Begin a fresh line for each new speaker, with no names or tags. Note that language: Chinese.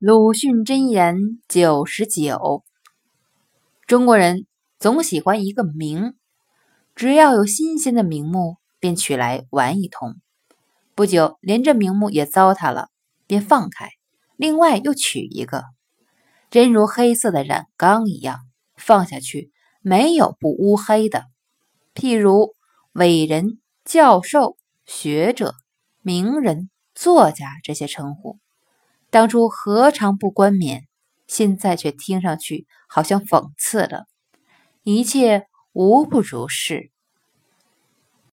鲁迅箴言九十九：中国人总喜欢一个名，只要有新鲜的名目，便取来玩一通。不久，连这名目也糟蹋了，便放开，另外又取一个，真如黑色的染缸一样，放下去没有不乌黑的。譬如伟人、教授、学者、名人、作家这些称呼。当初何尝不冠冕？现在却听上去好像讽刺了。一切无不如是。